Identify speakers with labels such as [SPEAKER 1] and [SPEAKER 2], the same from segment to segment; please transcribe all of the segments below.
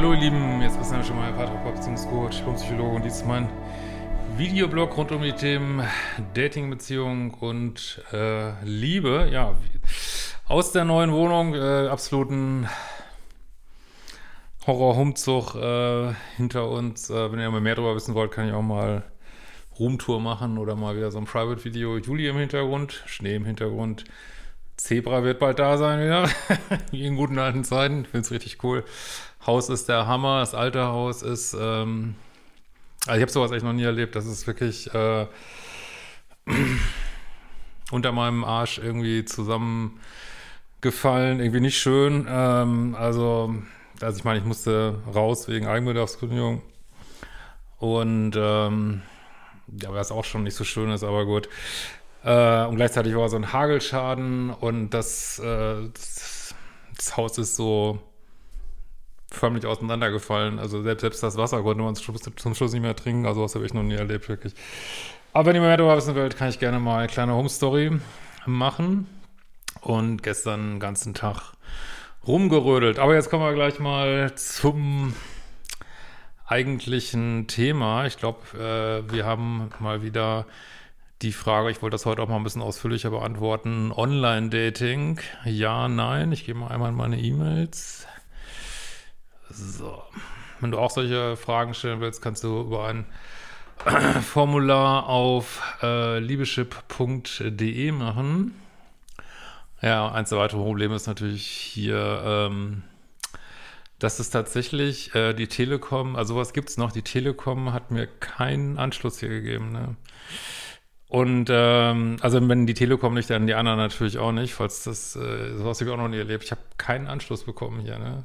[SPEAKER 1] hallo ihr Lieben, jetzt bist du schon mal Patrick Beziehungscoach, Psychologe und dies ist mein Videoblog rund um die Themen Dating, Beziehung und äh, Liebe. Ja, aus der neuen Wohnung, äh, absoluten Horror-Humzug äh, hinter uns. Äh, wenn ihr mal mehr darüber wissen wollt, kann ich auch mal Roomtour machen oder mal wieder so ein Private-Video. Juli im Hintergrund, Schnee im Hintergrund. Zebra wird bald da sein wieder, wie in guten alten Zeiten. Ich finde es richtig cool. Haus ist der Hammer, das alte Haus ist, ähm, also ich habe sowas echt noch nie erlebt. Das ist wirklich äh, unter meinem Arsch irgendwie zusammengefallen, irgendwie nicht schön. Ähm, also, also ich meine, ich musste raus wegen Eigenbedarfskündigung und ähm, ja, was auch schon nicht so schön ist, aber gut. Äh, und gleichzeitig war so ein Hagelschaden und das, äh, das, das Haus ist so förmlich auseinandergefallen. Also selbst, selbst das Wasser konnte man zum, zum Schluss nicht mehr trinken. Also was habe ich noch nie erlebt, wirklich. Aber wenn ihr mehr darüber wissen wollt, kann ich gerne mal eine kleine Home-Story machen. Und gestern den ganzen Tag rumgerödelt. Aber jetzt kommen wir gleich mal zum eigentlichen Thema. Ich glaube, äh, wir haben mal wieder die Frage, ich wollte das heute auch mal ein bisschen ausführlicher beantworten. Online-Dating, ja, nein. Ich gehe mal einmal in meine E-Mails. So. Wenn du auch solche Fragen stellen willst, kannst du über ein Formular auf äh, liebeschip.de machen. Ja, eins der weiteren Probleme ist natürlich hier, ähm, dass es tatsächlich äh, die Telekom, also was gibt es noch? Die Telekom hat mir keinen Anschluss hier gegeben. Ne? Und ähm, also wenn die Telekom nicht, dann die anderen natürlich auch nicht, falls das, äh, sowas habe ich auch noch nie erlebt. Ich habe keinen Anschluss bekommen hier. Ne?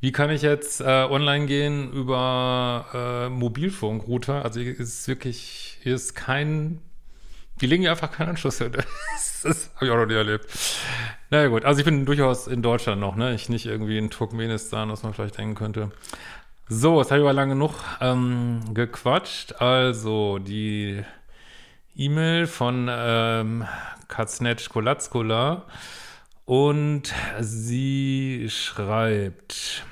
[SPEAKER 1] Wie kann ich jetzt äh, online gehen über äh, Mobilfunkrouter? Also es ist wirklich, hier ist kein, die legen hier einfach keinen Anschluss hin. das, das habe ich auch noch nie erlebt. Naja gut, also ich bin durchaus in Deutschland noch, ne? Ich nicht irgendwie in Turkmenistan, was man vielleicht denken könnte. So, jetzt habe ich aber lange genug ähm, gequatscht. Also die E-Mail von ähm, Kaznetsch Kolatskola und sie schreibt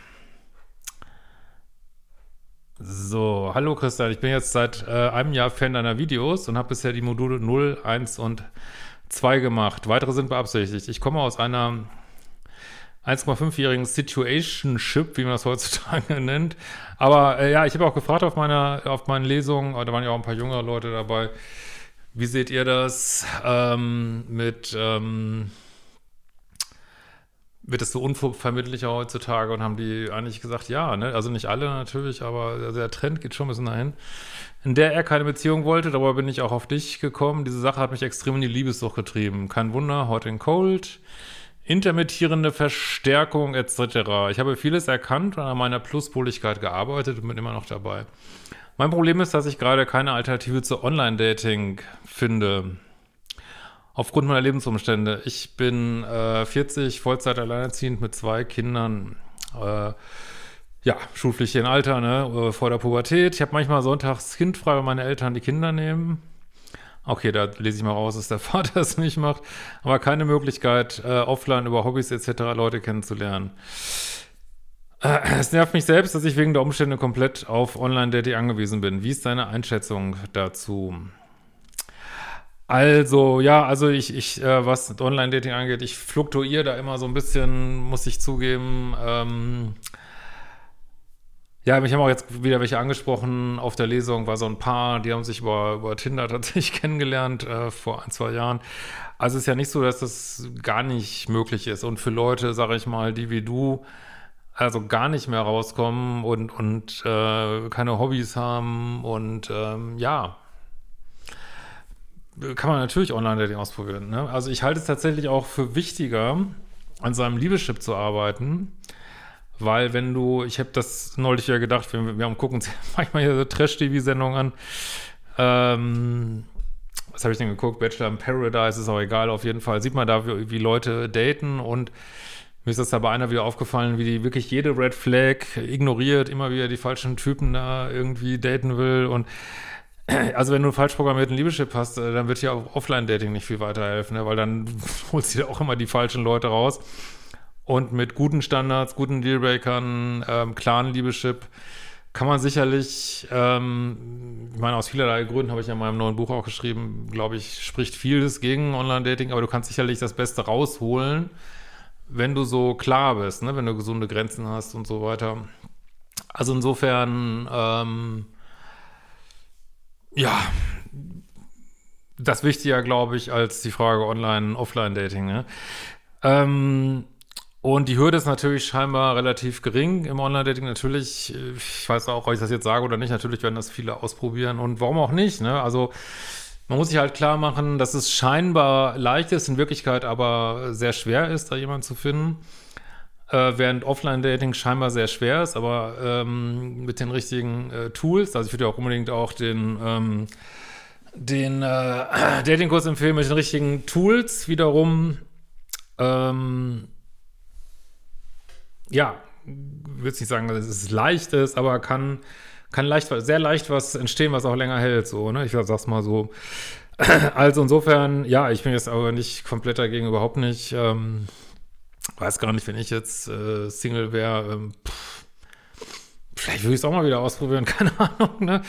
[SPEAKER 1] so, hallo Christian, ich bin jetzt seit äh, einem Jahr Fan deiner Videos und habe bisher die Module 0, 1 und 2 gemacht. Weitere sind beabsichtigt. Ich komme aus einer 1,5-jährigen Situationship, wie man das heutzutage nennt. Aber äh, ja, ich habe auch gefragt auf meiner, auf meinen Lesungen, da waren ja auch ein paar jüngere Leute dabei. Wie seht ihr das ähm, mit ähm, wird es so unvermittlicher heutzutage und haben die eigentlich gesagt, ja, ne? also nicht alle natürlich, aber der Trend geht schon ein bisschen dahin. In der er keine Beziehung wollte, darüber bin ich auch auf dich gekommen. Diese Sache hat mich extrem in die Liebessucht getrieben. Kein Wunder, Hot and Cold, intermittierende Verstärkung etc. Ich habe vieles erkannt und an meiner Pluspoligkeit gearbeitet und bin immer noch dabei. Mein Problem ist, dass ich gerade keine Alternative zu Online-Dating finde aufgrund meiner Lebensumstände. Ich bin äh, 40, Vollzeit alleinerziehend mit zwei Kindern. Äh, ja, schulpflichtigen Alter, ne, äh, vor der Pubertät. Ich habe manchmal sonntags kindfrei, weil meine Eltern die Kinder nehmen. Okay, da lese ich mal raus, dass der Vater es nicht macht. Aber keine Möglichkeit, äh, offline über Hobbys etc. Leute kennenzulernen. Äh, es nervt mich selbst, dass ich wegen der Umstände komplett auf Online-Dating angewiesen bin. Wie ist deine Einschätzung dazu? Also, ja, also ich, ich äh, was Online-Dating angeht, ich fluktuiere da immer so ein bisschen, muss ich zugeben. Ähm, ja, mich haben auch jetzt wieder welche angesprochen auf der Lesung, war so ein Paar, die haben sich über, über Tinder tatsächlich kennengelernt äh, vor ein, zwei Jahren. Also es ist ja nicht so, dass das gar nicht möglich ist. Und für Leute, sage ich mal, die wie du also gar nicht mehr rauskommen und, und äh, keine Hobbys haben und ähm, ja, kann man natürlich Online-Dating ausprobieren. Ne? Also ich halte es tatsächlich auch für wichtiger, an seinem Liebeschip zu arbeiten, weil wenn du, ich habe das neulich ja gedacht, wir, wir haben gucken manchmal hier so Trash-TV-Sendungen an, ähm, was habe ich denn geguckt? Bachelor in Paradise, ist auch egal, auf jeden Fall sieht man da, wie, wie Leute daten und mir ist das da bei einer wieder aufgefallen, wie die wirklich jede Red Flag ignoriert, immer wieder die falschen Typen da irgendwie daten will und also wenn du einen falsch programmierten Liebeschip hast, äh, dann wird dir auch Offline-Dating nicht viel weiterhelfen, ne? weil dann holst du dir auch immer die falschen Leute raus. Und mit guten Standards, guten Dealbreakern, ähm, klaren Liebeschip kann man sicherlich, ähm, ich meine, aus vielerlei Gründen habe ich ja in meinem neuen Buch auch geschrieben, glaube ich, spricht vieles gegen Online-Dating, aber du kannst sicherlich das Beste rausholen, wenn du so klar bist, ne? wenn du gesunde Grenzen hast und so weiter. Also insofern, ähm, ja, das wichtiger, glaube ich, als die Frage Online-Offline-Dating. Ne? Ähm, und die Hürde ist natürlich scheinbar relativ gering im Online-Dating. Natürlich, ich weiß auch, ob ich das jetzt sage oder nicht, natürlich werden das viele ausprobieren und warum auch nicht. Ne? Also man muss sich halt klar machen, dass es scheinbar leicht ist, in Wirklichkeit aber sehr schwer ist, da jemanden zu finden. Äh, während Offline-Dating scheinbar sehr schwer ist, aber ähm, mit den richtigen äh, Tools, also ich würde ja auch unbedingt auch den, ähm, den äh, Dating-Kurs empfehlen mit den richtigen Tools wiederum, ähm, ja, würde nicht sagen, dass es leicht ist, aber kann, kann leicht, sehr leicht was entstehen, was auch länger hält, so, ne? Ich sag's mal so. Also insofern, ja, ich bin jetzt aber nicht komplett dagegen, überhaupt nicht. Ähm, weiß gar nicht, wenn ich jetzt äh, Single wäre, ähm, vielleicht würde ich es auch mal wieder ausprobieren, keine Ahnung, ne?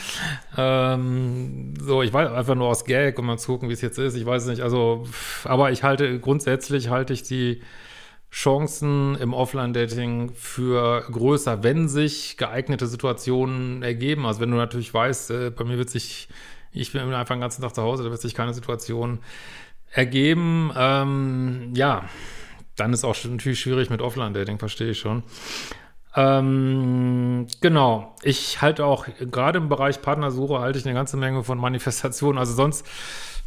[SPEAKER 1] Ähm, so, ich weiß einfach nur aus Gag, um mal gucken, wie es jetzt ist. Ich weiß es nicht. Also, aber ich halte, grundsätzlich halte ich die Chancen im Offline-Dating für größer, wenn sich geeignete Situationen ergeben. Also wenn du natürlich weißt, äh, bei mir wird sich, ich bin einfach den ganzen Tag zu Hause, da wird sich keine Situation ergeben. Ähm, ja, dann ist auch natürlich schwierig mit Offline-Dating, verstehe ich schon. Ähm, genau. Ich halte auch, gerade im Bereich Partnersuche, halte ich eine ganze Menge von Manifestationen. Also sonst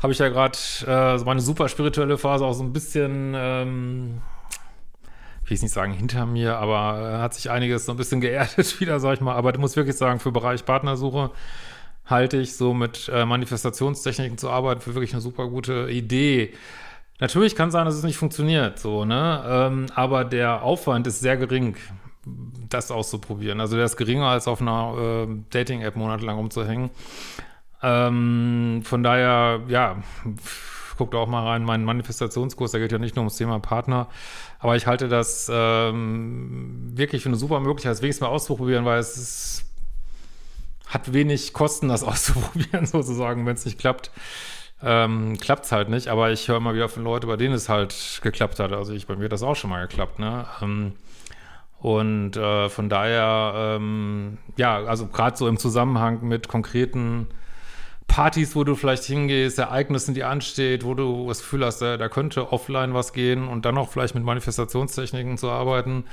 [SPEAKER 1] habe ich ja gerade äh, meine super spirituelle Phase auch so ein bisschen, ähm, will ich nicht sagen hinter mir, aber äh, hat sich einiges so ein bisschen geerdet wieder, sag ich mal. Aber du musst wirklich sagen, für Bereich Partnersuche halte ich so mit äh, Manifestationstechniken zu arbeiten für wirklich eine super gute Idee. Natürlich kann sein, dass es nicht funktioniert, so, ne? Ähm, aber der Aufwand ist sehr gering, das auszuprobieren. Also der ist geringer als auf einer äh, Dating-App monatelang umzuhängen. Ähm, von daher, ja, guckt auch mal rein, mein Manifestationskurs, da geht ja nicht nur ums Thema Partner, aber ich halte das ähm, wirklich für eine super Möglichkeit, es wenigstens mal auszuprobieren, weil es ist, hat wenig Kosten, das auszuprobieren, sozusagen, wenn es nicht klappt ähm, klappt es halt nicht. Aber ich höre immer wieder von Leuten, bei denen es halt geklappt hat. Also ich, bei mir hat das auch schon mal geklappt, ne? Ähm, und äh, von daher, ähm, ja, also gerade so im Zusammenhang mit konkreten Partys, wo du vielleicht hingehst, Ereignissen, die ansteht, wo du das Gefühl hast, da, da könnte offline was gehen und dann auch vielleicht mit Manifestationstechniken zu arbeiten,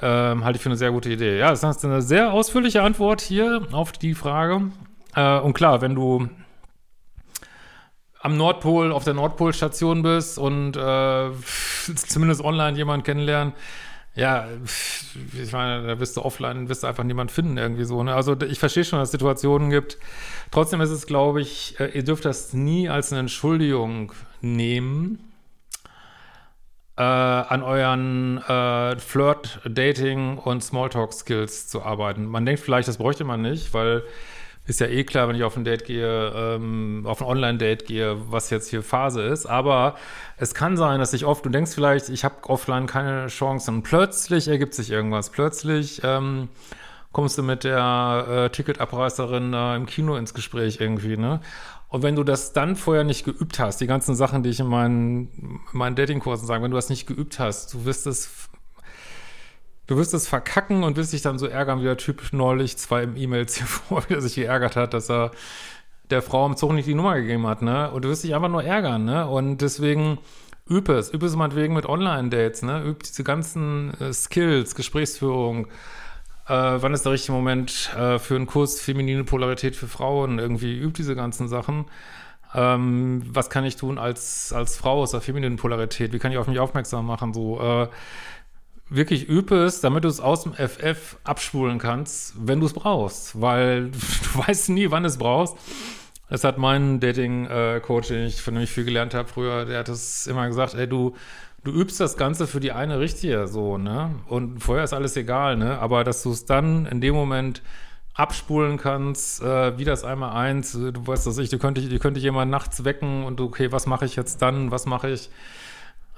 [SPEAKER 1] ähm, halte ich für eine sehr gute Idee. Ja, das ist eine sehr ausführliche Antwort hier auf die Frage. Äh, und klar, wenn du am Nordpol, auf der Nordpolstation bist und äh, zumindest online jemanden kennenlernen, ja, ich meine, da wirst du offline, wirst du einfach niemand finden irgendwie so. Ne? Also ich verstehe schon, dass es Situationen gibt. Trotzdem ist es, glaube ich, äh, ihr dürft das nie als eine Entschuldigung nehmen, äh, an euren äh, Flirt, Dating und Smalltalk-Skills zu arbeiten. Man denkt vielleicht, das bräuchte man nicht, weil ist ja eh klar, wenn ich auf ein Date gehe, ähm, auf ein Online-Date gehe, was jetzt hier Phase ist. Aber es kann sein, dass ich oft, du denkst vielleicht, ich habe offline keine Chance und plötzlich ergibt sich irgendwas. Plötzlich ähm, kommst du mit der äh, Ticketabreißerin äh, im Kino ins Gespräch irgendwie, ne? Und wenn du das dann vorher nicht geübt hast, die ganzen Sachen, die ich in meinen, in meinen Datingkursen sage, wenn du das nicht geübt hast, du wirst es Du wirst es verkacken und wirst dich dann so ärgern, wie der Typ neulich zwei E-Mails hier vor, wie er sich geärgert hat, dass er der Frau im Zug nicht die Nummer gegeben hat, ne? Und du wirst dich einfach nur ärgern, ne? Und deswegen übe es. Übe es meinetwegen mit Online-Dates, ne? Übe diese ganzen äh, Skills, Gesprächsführung. Äh, wann ist der richtige Moment äh, für einen Kurs feminine Polarität für Frauen? Irgendwie übe diese ganzen Sachen. Ähm, was kann ich tun als, als Frau aus der femininen Polarität? Wie kann ich auf mich aufmerksam machen? So, äh, wirklich übe es, damit du es aus dem FF abspulen kannst, wenn du es brauchst. Weil du weißt nie, wann du es brauchst. Das hat mein Dating-Coach, den ich von dem ich viel gelernt habe früher, der hat es immer gesagt, ey, du, du übst das Ganze für die eine richtige, so, ne? Und vorher ist alles egal, ne? Aber dass du es dann in dem Moment abspulen kannst, äh, wie das einmal eins, du weißt das ich, du könntest, du könntest jemand nachts wecken und okay, was mache ich jetzt dann, was mache ich,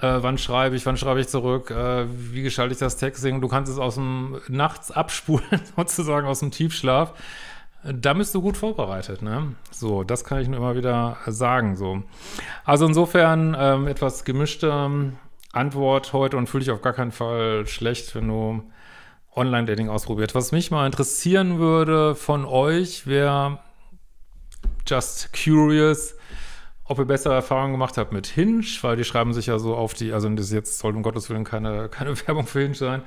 [SPEAKER 1] äh, wann schreibe ich, wann schreibe ich zurück, äh, wie gestalte ich das Texting, du kannst es aus dem nachts abspulen, sozusagen aus dem Tiefschlaf, da bist du gut vorbereitet, ne? So, das kann ich nur immer wieder sagen, so. Also insofern ähm, etwas gemischte Antwort heute und fühle dich auf gar keinen Fall schlecht, wenn du Online-Dating ausprobiert. Was mich mal interessieren würde von euch, wäre just curious, ob ihr bessere Erfahrungen gemacht habt mit Hinge, weil die schreiben sich ja so auf die, also das jetzt soll um Gottes Willen keine, keine Werbung für Hinge sein,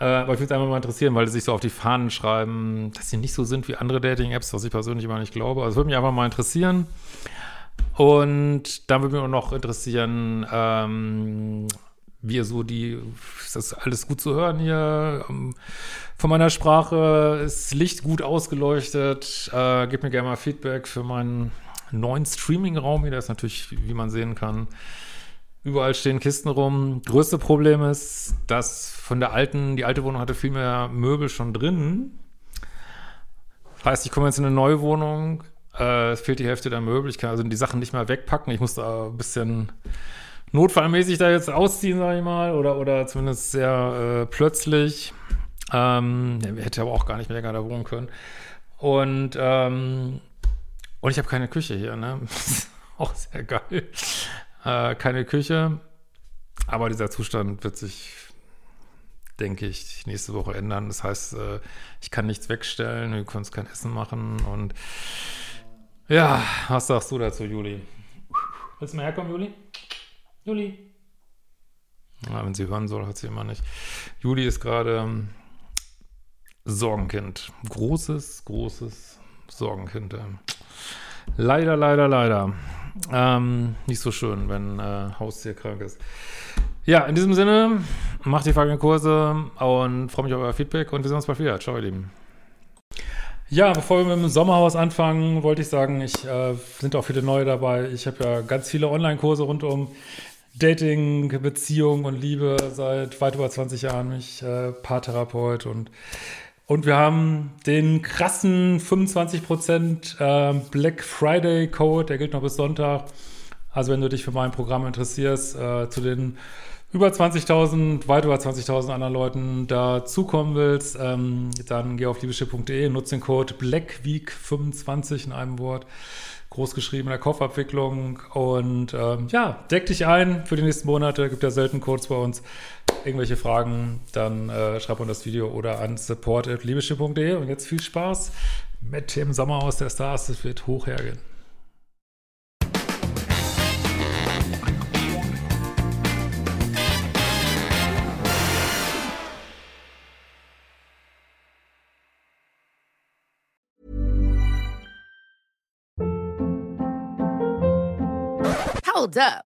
[SPEAKER 1] äh, aber ich würde es einfach mal interessieren, weil die sich so auf die Fahnen schreiben, dass sie nicht so sind wie andere Dating-Apps, was ich persönlich immer nicht glaube. Also würde mich einfach mal interessieren. Und dann würde mich auch noch interessieren, ähm, wie ihr so die, ist das alles gut zu hören hier? Ähm, von meiner Sprache ist Licht gut ausgeleuchtet. Äh, gebt mir gerne mal Feedback für meinen neuen Streaming-Raum hier. Der ist natürlich, wie man sehen kann, überall stehen Kisten rum. Größte Problem ist, dass von der alten, die alte Wohnung hatte viel mehr Möbel schon drin. Heißt, ich komme jetzt in eine neue Wohnung, äh, es fehlt die Hälfte der Möbel, ich kann also die Sachen nicht mehr wegpacken. Ich muss da ein bisschen notfallmäßig da jetzt ausziehen, sage ich mal, oder, oder zumindest sehr äh, plötzlich. Ähm, hätte aber auch gar nicht mehr da wohnen können. Und, ähm, und ich habe keine Küche hier, ne? auch sehr geil. Äh, keine Küche. Aber dieser Zustand wird sich, denke ich, nächste Woche ändern. Das heißt, äh, ich kann nichts wegstellen, wir können kein Essen machen. Und ja, was sagst du dazu, Juli? Willst du mal herkommen, Juli? Juli. Ja, wenn sie hören soll, hat sie immer nicht. Juli ist gerade ähm, Sorgenkind. Großes, großes Sorgenkind. Äh. Leider, leider, leider. Ähm, nicht so schön, wenn äh, Haustier krank ist. Ja, in diesem Sinne, macht die folgenden Kurse und freue mich auf euer Feedback und wir sehen uns bald wieder. Ciao, ihr Lieben. Ja, bevor wir mit dem Sommerhaus anfangen, wollte ich sagen, ich äh, sind auch viele neue dabei. Ich habe ja ganz viele Online-Kurse rund um Dating, Beziehung und Liebe seit weit über 20 Jahren. Ich äh, Paartherapeut und und wir haben den krassen 25% äh, Black Friday Code, der gilt noch bis Sonntag. Also wenn du dich für mein Programm interessierst, äh, zu den über 20.000, weit über 20.000 anderen Leuten dazukommen willst, ähm, dann geh auf liebeschiff.de, nutze den Code BLACKWEEK25 in einem Wort großgeschrieben in der Kaufabwicklung. Und ähm, ja, deck dich ein für die nächsten Monate. Gibt ja selten Codes bei uns. Irgendwelche Fragen, dann äh, schreib uns das Video oder an support.liebeschiff.de. Und jetzt viel Spaß mit dem Sommerhaus der Stars. Es wird hoch hergehen.
[SPEAKER 2] Hold up.